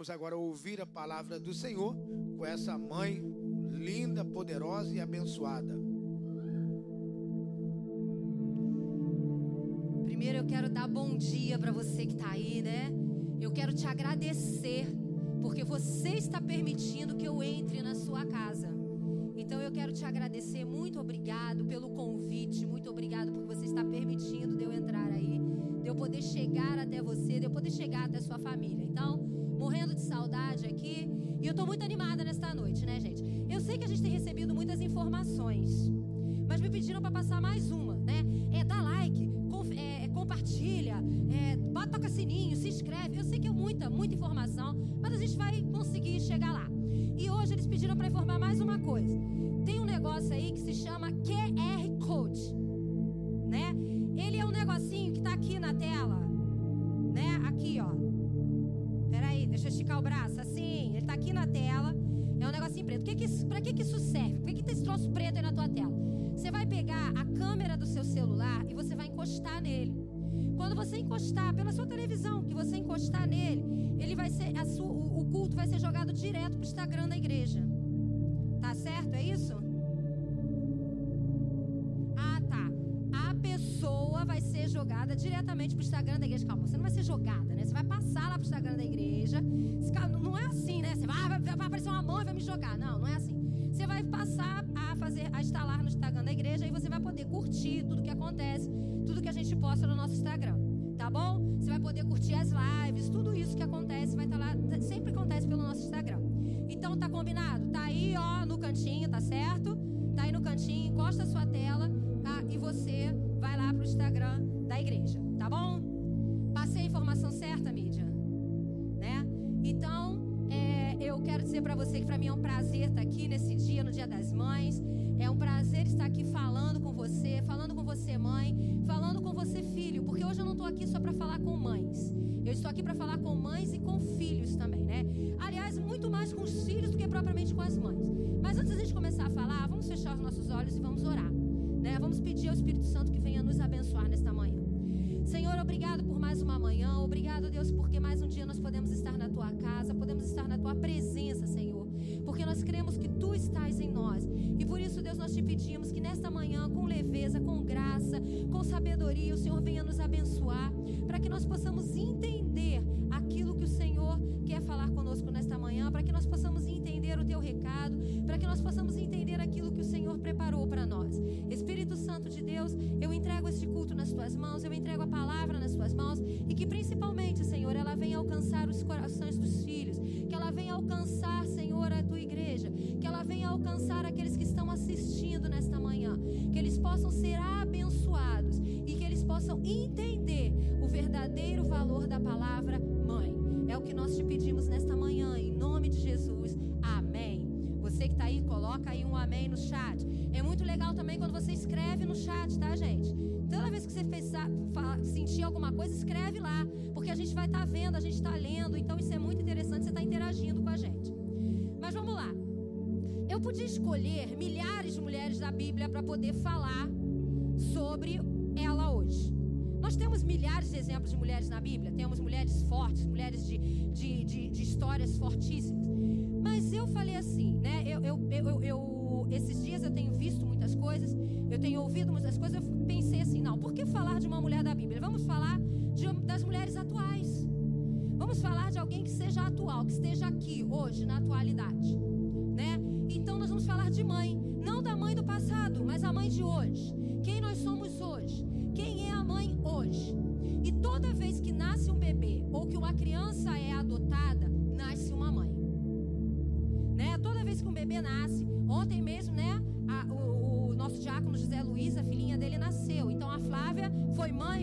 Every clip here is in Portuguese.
Vamos agora ouvir a palavra do Senhor com essa mãe linda, poderosa e abençoada. Primeiro eu quero dar bom dia para você que está aí, né? Eu quero te agradecer porque você está permitindo que eu entre na sua casa. Então eu quero te agradecer, muito obrigado pelo convite, muito obrigado porque você está permitindo de eu entrar aí, de eu poder chegar até você, de eu poder chegar até sua família. Então, morrendo de saudade aqui. E eu estou muito animada nesta noite, né, gente? Eu sei que a gente tem recebido muitas informações, mas me pediram para passar mais uma, né? É dá like, é, é, compartilha, é, bota, toca sininho, se inscreve. Eu sei que é muita, muita informação, mas a gente vai conseguir chegar lá. E hoje eles pediram para informar mais uma coisa. Tem um negócio aí que se chama QR Code, né? Ele é um negocinho que está aqui na tela, preto. Que que, pra que, que isso serve? Por que, que tem esse troço preto aí na tua tela? Você vai pegar a câmera do seu celular e você vai encostar nele. Quando você encostar pela sua televisão, que você encostar nele, ele vai ser sua, o, o culto vai ser jogado direto para o Instagram da igreja. Tá certo? É isso? Jogada diretamente para o Instagram da igreja. Calma, você não vai ser jogada, né? Você vai passar lá para o Instagram da igreja. Não é assim, né? Você vai, vai, vai aparecer uma mão e vai me jogar. Não, não é assim. Você vai passar a fazer, a instalar no Instagram da igreja e você vai poder curtir tudo que acontece, tudo que a gente posta no nosso Instagram. Tá bom? Você vai poder curtir as lives, tudo isso que acontece vai estar tá lá, sempre acontece pelo nosso Instagram. Então tá combinado? Tá aí, ó, no cantinho, tá certo? Tá aí no cantinho, encosta a sua tela, tá? E você vai lá pro Instagram da igreja, tá bom? Passei a informação certa, mídia? Né? Então, é, eu quero dizer para você que para mim é um prazer estar aqui nesse dia, no Dia das Mães. É um prazer estar aqui falando com você, falando com você, mãe, falando com você, filho, porque hoje eu não estou aqui só para falar com mães. Eu estou aqui para falar com mães e com filhos também, né? Aliás, muito mais com os filhos do que propriamente com as mães. Mas antes da gente começar a falar, vamos fechar os nossos olhos e vamos orar. Né? Vamos pedir ao Espírito Santo que venha nos abençoar nesta manhã. Senhor, obrigado por mais uma manhã. Obrigado, Deus, porque mais um dia nós podemos estar na tua casa, podemos estar na tua presença, Senhor. Porque nós cremos que tu estás em nós. E por isso, Deus, nós te pedimos que nesta manhã, com leveza, com graça, com sabedoria, o Senhor venha nos abençoar, para que nós possamos entender recado, para que nós possamos entender aquilo que o Senhor preparou para nós. Espírito Santo de Deus, eu entrego este culto nas tuas mãos, eu entrego a palavra nas tuas mãos e que principalmente, Senhor, ela venha alcançar os corações dos filhos, que ela venha alcançar, Senhor, a tua igreja, que ela venha alcançar aqueles que estão assistindo nesta manhã, que eles possam ser abençoados e que eles possam entender o verdadeiro valor da palavra mãe. É o que nós te pedimos nesta manhã, em nome de Jesus. Você que está aí, coloca aí um amém no chat. É muito legal também quando você escreve no chat, tá, gente? Toda vez que você pensar, sentir alguma coisa, escreve lá. Porque a gente vai estar tá vendo, a gente está lendo. Então isso é muito interessante, você está interagindo com a gente. Mas vamos lá. Eu podia escolher milhares de mulheres da Bíblia para poder falar sobre ela hoje. Nós temos milhares de exemplos de mulheres na Bíblia, temos mulheres fortes, mulheres de, de, de, de histórias fortíssimas. Mas eu falei assim, né? Eu, eu, eu, eu, esses dias eu tenho visto muitas coisas, eu tenho ouvido muitas coisas, eu pensei assim, não, por que falar de uma mulher da Bíblia? Vamos falar de, das mulheres atuais. Vamos falar de alguém que seja atual, que esteja aqui hoje, na atualidade. Né? Então nós vamos falar de mãe, não da mãe do passado, mas a mãe de hoje. Quem nós somos hoje? Quem é a mãe hoje? E toda vez que nasce um bebê ou que uma criança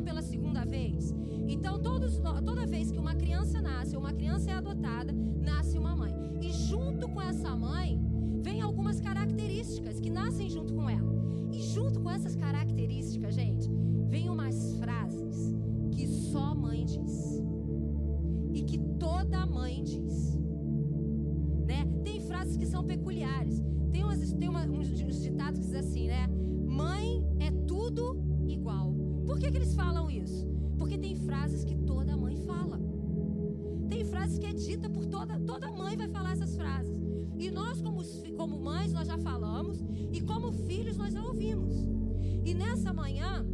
pela segunda vez. Então todos, toda vez que uma criança nasce ou uma criança é adotada, nasce uma mãe. E junto com essa mãe vem algumas características que nascem junto com ela. E junto com essas características, gente, vem umas frases que só mãe diz. E que toda mãe diz. Né? Tem frases que são peculiares. Tem, umas, tem uma, uns, uns ditados que dizem assim, né? Mãe é tudo igual. Por que, que eles falam isso? Porque tem frases que toda mãe fala. Tem frases frase que é dita por toda, toda mãe vai falar essas frases. E nós, como, como mães, nós já falamos, e como filhos, nós já ouvimos. E nessa manhã,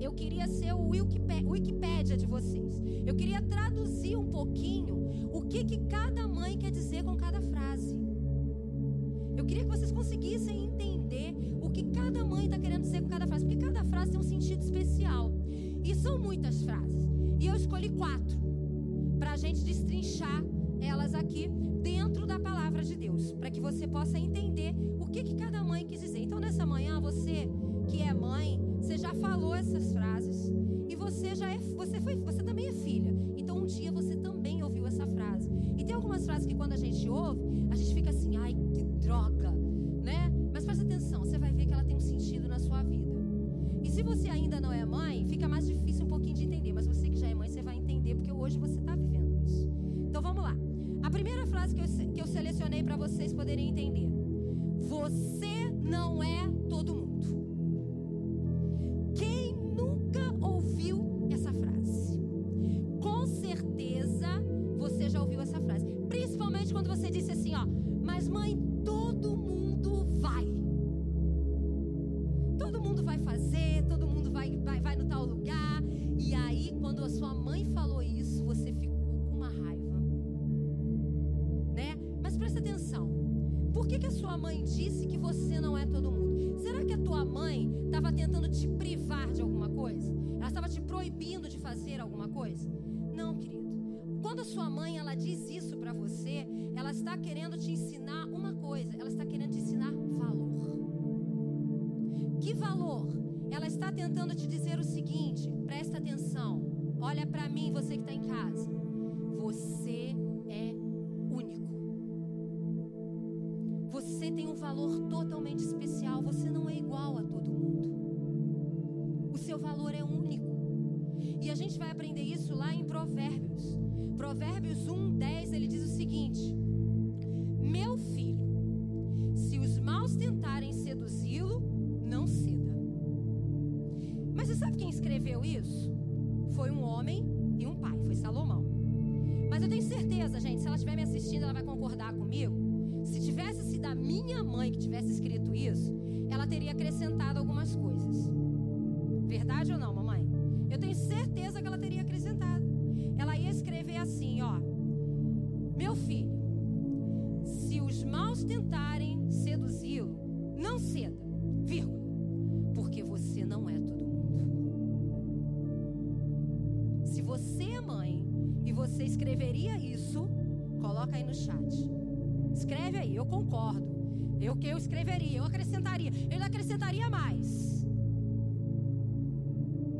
eu queria ser o Wikipédia de vocês. Eu queria traduzir um pouquinho o que, que cada mãe quer dizer com cada frase. Eu queria que vocês conseguissem entender sentido especial. E são muitas frases. E eu escolhi quatro para a gente destrinchar elas aqui dentro da palavra de Deus, para que você possa entender o que, que cada mãe quis dizer. Então, nessa manhã, você que é mãe, você já falou essas frases e você já é, você foi, você também é filha. Então, um dia você também ouviu essa frase. E tem algumas frases que quando a gente ouve, a gente fica assim, ai, que droga, né? Mas presta atenção, você vai ver que ela tem um sentido na sua vida. Se você ainda não é mãe, fica mais difícil um pouquinho de entender. Mas você que já é mãe, você vai entender, porque hoje você está vivendo isso. Então vamos lá. A primeira frase que eu, que eu selecionei para vocês poderem entender: Você não é todo mundo. Quem nunca ouviu essa frase? Com certeza você já ouviu essa frase. Principalmente quando você disse assim, ó, mas mãe, todo mundo vai. Todo mundo vai fazer, sua mãe falou isso, você ficou com uma raiva. Né? Mas presta atenção. Por que, que a sua mãe disse que você não é todo mundo? Será que a tua mãe estava tentando te privar de alguma coisa? Ela estava te proibindo de fazer alguma coisa? Não, querido. Quando a sua mãe ela diz isso para você, ela está querendo te ensinar uma coisa. Ela está querendo te ensinar valor. Que valor? Ela está tentando te dizer o seguinte: presta atenção. Olha para mim, você que está em casa. Você é único. Você tem um valor totalmente especial. Você não é igual a todo mundo. O seu valor é único. E a gente vai aprender isso lá em Provérbios. Provérbios 1, 10, ele diz o seguinte: Meu filho, se os maus tentarem seduzi-lo, não ceda. Mas você sabe quem escreveu isso? Foi um homem e um pai, foi Salomão. Mas eu tenho certeza, gente, se ela estiver me assistindo, ela vai concordar comigo. Se tivesse sido a minha mãe que tivesse escrito isso, ela teria acrescentado algumas coisas. Verdade ou não, mamãe? Eu tenho certeza que ela teria acrescentado. Ela ia escrever assim, ó: Meu filho, se os maus tentarem seduzi-lo, não ceda, eu concordo. Eu que eu escreveria, eu acrescentaria, eu acrescentaria mais.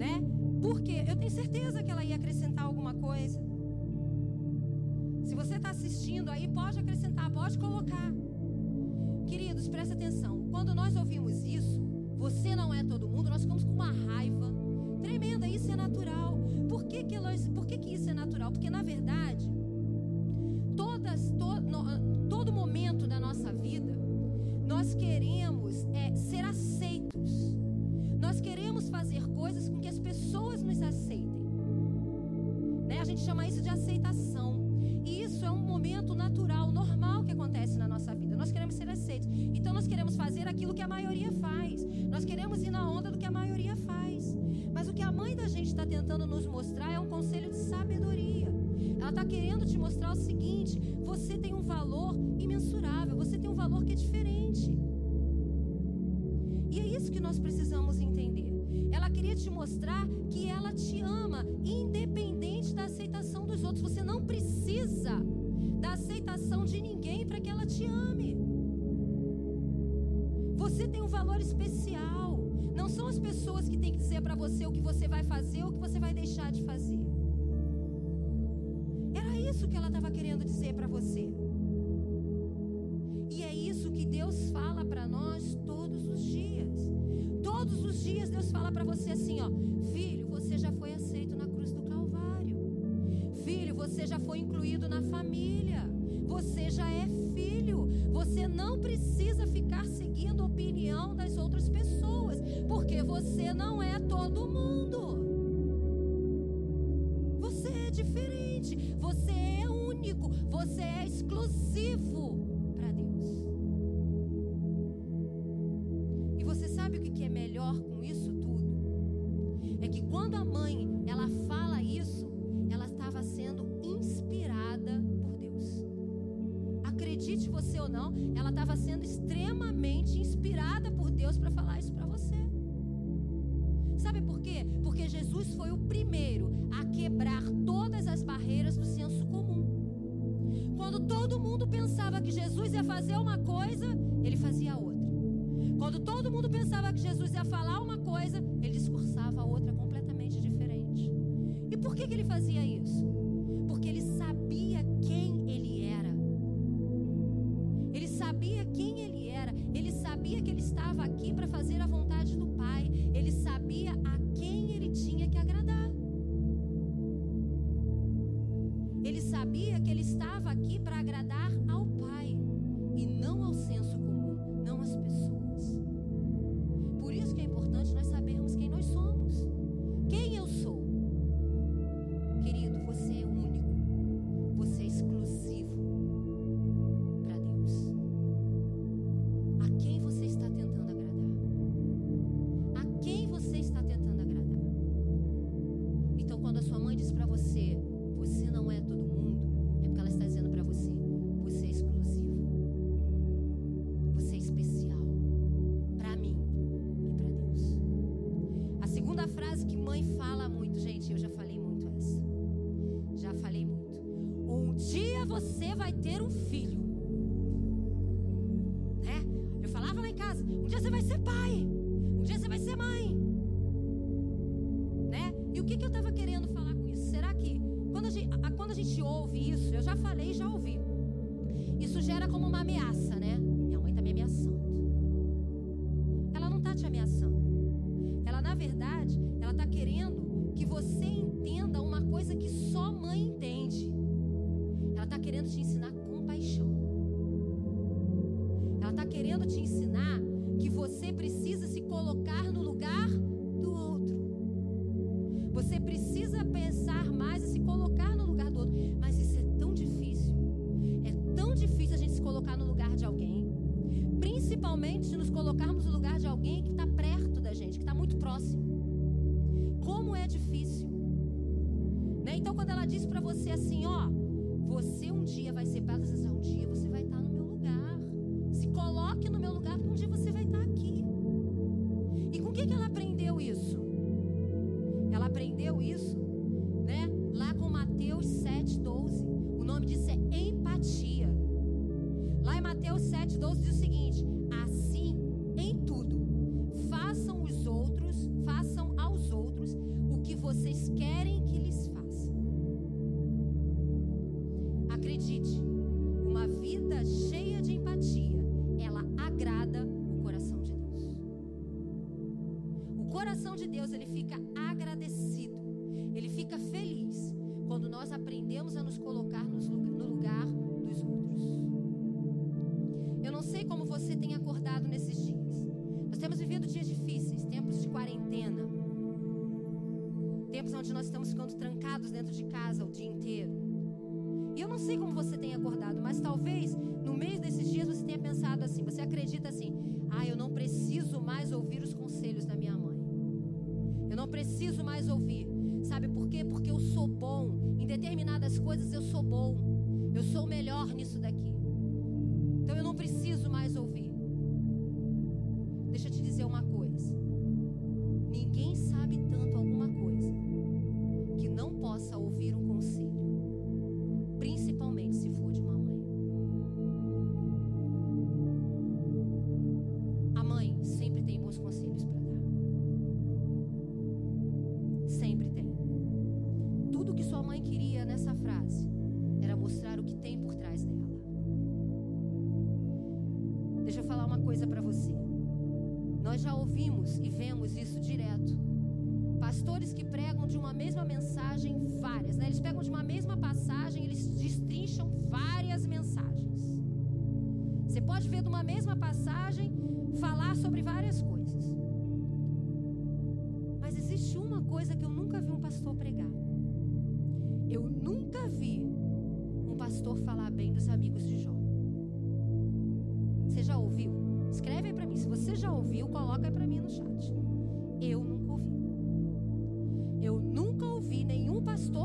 Né? Porque eu tenho certeza que ela ia acrescentar alguma coisa. Se você está assistindo aí, pode acrescentar, pode colocar. Queridos, presta atenção. Quando nós ouvimos isso, você não é todo mundo, nós ficamos com uma raiva tremenda. Isso é natural. Por que, que, por que, que isso é natural? Porque, na verdade, está tentando nos mostrar é um conselho de sabedoria. Ela está querendo te mostrar o seguinte: você tem um valor imensurável, você tem um valor que é diferente. E é isso que nós precisamos entender. Ela queria te mostrar que ela te ama, independente da aceitação dos outros. Você não precisa da aceitação de ninguém para que ela te ame. Você tem um valor especial. Não são as pessoas que têm que dizer para você o que você vai fazer ou o que você vai deixar de fazer. Era isso que ela estava querendo dizer para você. E é isso que Deus fala para nós todos os dias. Todos os dias Deus fala para você assim, ó, filho, você já foi aceito na cruz do Calvário. Filho, você já foi incluído na família. Você já é filho. Você não precisa ficar seguindo a opinião das outras pessoas, porque você não é todo mundo. Você é diferente, você é único, você é exclusivo. fazia isso? Segunda frase que mãe fala muito, gente, eu já falei muito essa. Já falei muito. Um dia você vai ter um filho. Né? Eu falava lá em casa, um dia você vai ser pai. principalmente se nos colocarmos no lugar de alguém que está perto da gente, que está muito próximo. Como é difícil. Né? Então, quando ela diz para você, coração de Deus ele fica agradecido, ele fica feliz quando nós aprendemos a nos colocar no lugar dos outros. Eu não sei como você tem acordado nesses dias. Nós temos vivido dias difíceis, tempos de quarentena, tempos onde nós estamos ficando trancados dentro de casa o dia inteiro. E eu não sei como você tem acordado, mas talvez no meio desses dias você tenha pensado assim, você acredita assim: "Ah, eu não preciso mais ouvir os conselhos da minha mãe preciso mais ouvir. Sabe por quê? Porque eu sou bom. Em determinadas coisas eu sou bom. Eu sou melhor nisso daqui. Então eu não preciso mais ouvir.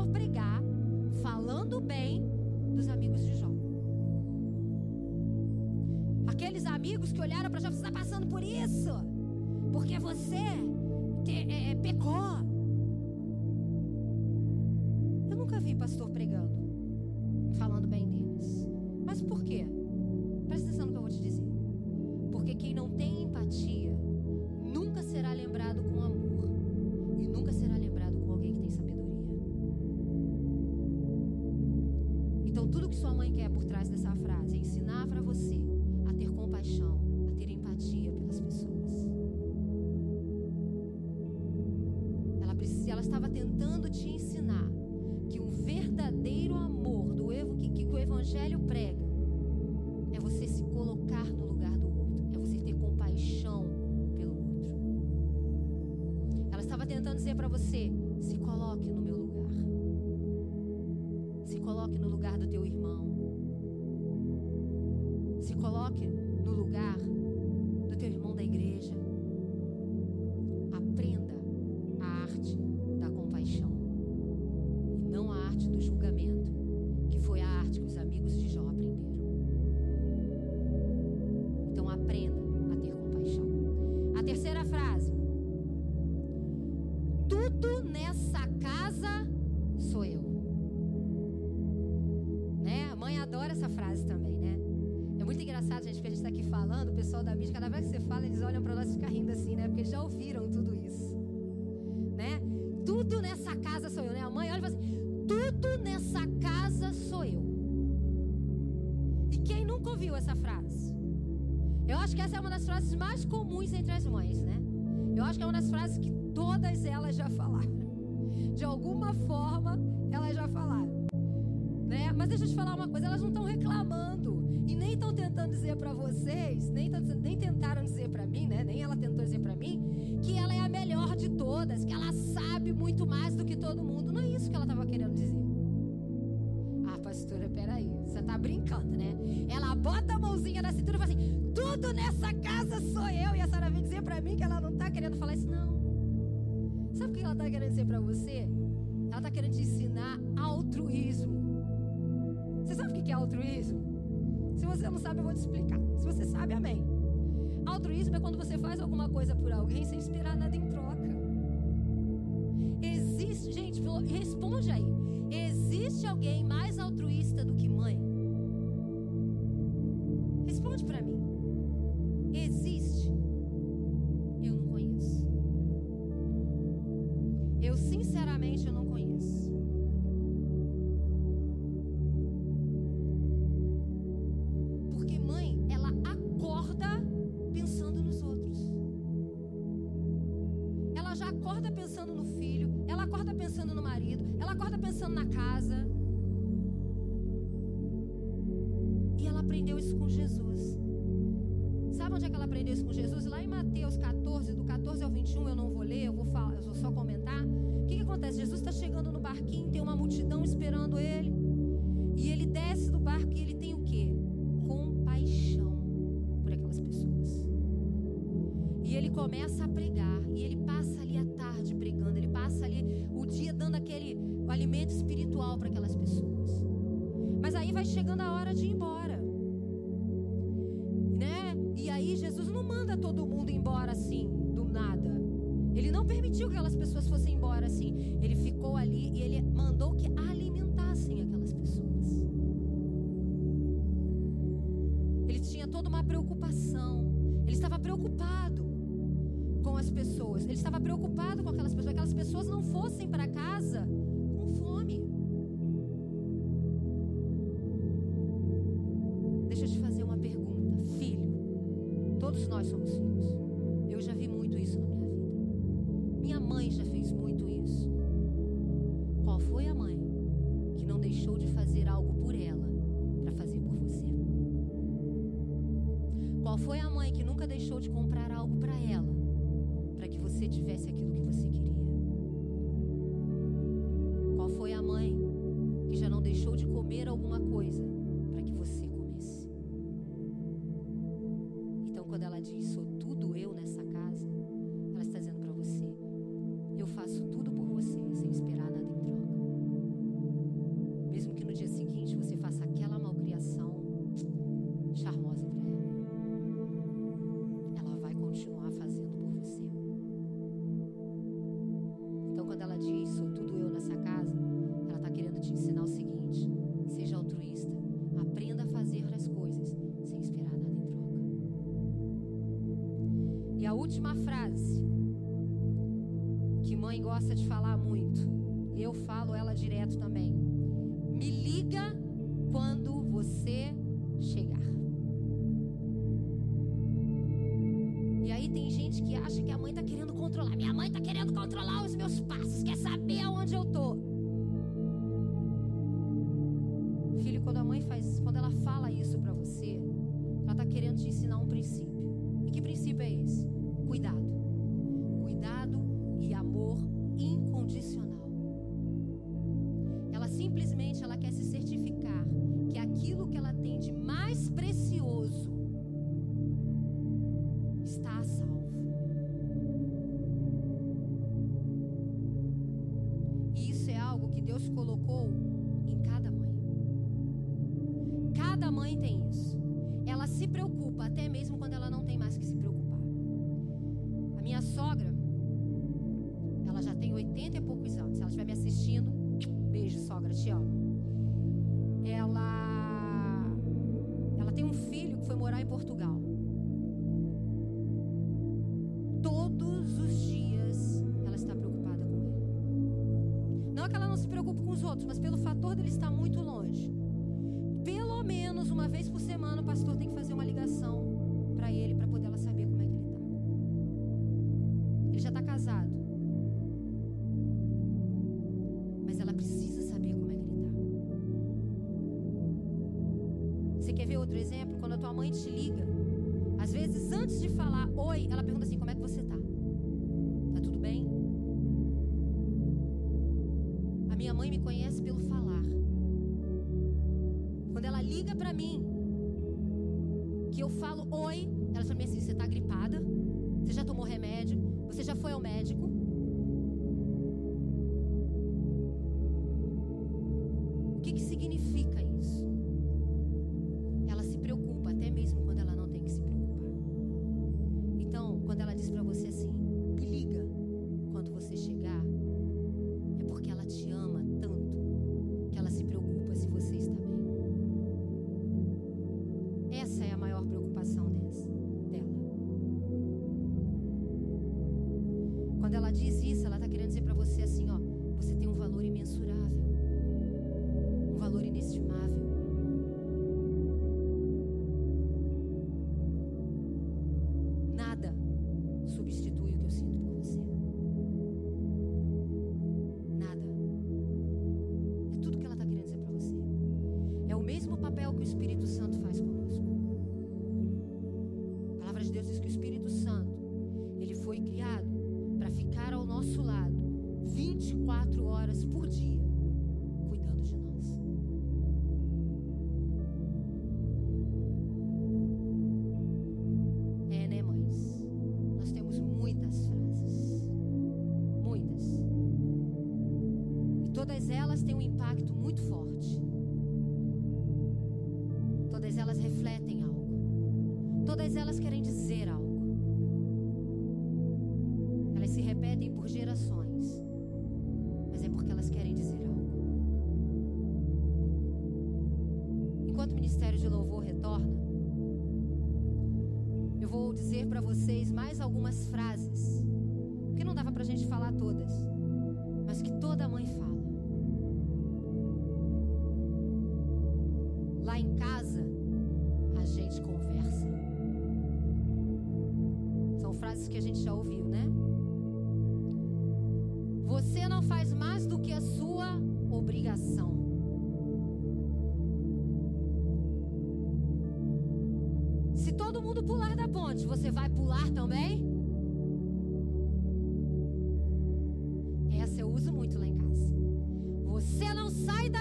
Pregar falando bem dos amigos de Jó. Aqueles amigos que olharam para Jó, você está passando por isso, porque você te, é, é, pecou. Eu nunca vi pastor pregando, você: se coloque no meu lugar. Se coloque no lugar do teu irmão. Se coloque no lugar tudo nessa casa sou eu. E quem nunca ouviu essa frase? Eu acho que essa é uma das frases mais comuns entre as mães, né? Eu acho que é uma das frases que todas elas já falaram. De alguma forma, elas já falaram. Né? Mas deixa eu te falar uma coisa, elas não estão reclamando e nem estão tentando dizer para vocês, nem, tão, nem tentaram dizer para mim, né? Nem ela tentou dizer para mim que ela é a melhor de todas, que ela sabe muito mais do que todo mundo. Não é isso que ela estava querendo dizer. Tá brincando, né? Ela bota a mãozinha na cintura e fala assim: tudo nessa casa sou eu. E a senhora vem dizer para mim que ela não tá querendo falar isso, não. Sabe o que ela tá querendo dizer para você? Ela tá querendo te ensinar altruísmo. Você sabe o que é altruísmo? Se você não sabe, eu vou te explicar. Se você sabe, amém. Altruísmo é quando você faz alguma coisa por alguém sem esperar nada em troca. Existe, gente, responde aí. Existe alguém mais altruísta do que mãe? Começa a pregar. E ele passa ali a tarde pregando. Ele passa ali o dia dando aquele alimento espiritual para aquelas pessoas. Mas aí vai chegando a hora de ir embora. Né? E aí Jesus não manda todo mundo embora assim, do nada. Ele não permitiu que aquelas pessoas fossem estava preocupado última frase, que mãe gosta de falar muito, eu falo ela direto também. Que Deus colocou em cada mãe. Cada mãe tem isso. Ela se preocupa até mesmo quando ela não tem mais que se preocupar. A minha sogra, ela já tem 80 e poucos anos. Se ela estiver me assistindo, beijo, sogra, te amo. Ela ela tem um filho que foi morar em Portugal. Preocupe com os outros, mas pelo fator dele estar muito longe. Pelo menos uma vez por semana o pastor tem que fazer uma ligação para ele para poder ela saber como é que ele está. Ele já está casado. Mas ela precisa saber como é que ele está. Você quer ver outro exemplo? Quando a tua mãe te liga, às vezes antes de falar oi, ela pergunta assim: como é que você tá? Liga pra mim, que eu falo oi, ela fala assim: você tá gripada? Você já tomou remédio? Você já foi ao médico? O que, que significa dizer algo. Elas se repetem por gerações.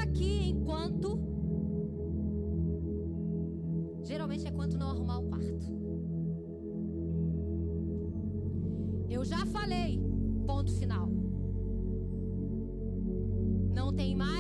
Sai daqui enquanto. Geralmente é quando não arrumar o quarto. Eu já falei, ponto final. Não tem mais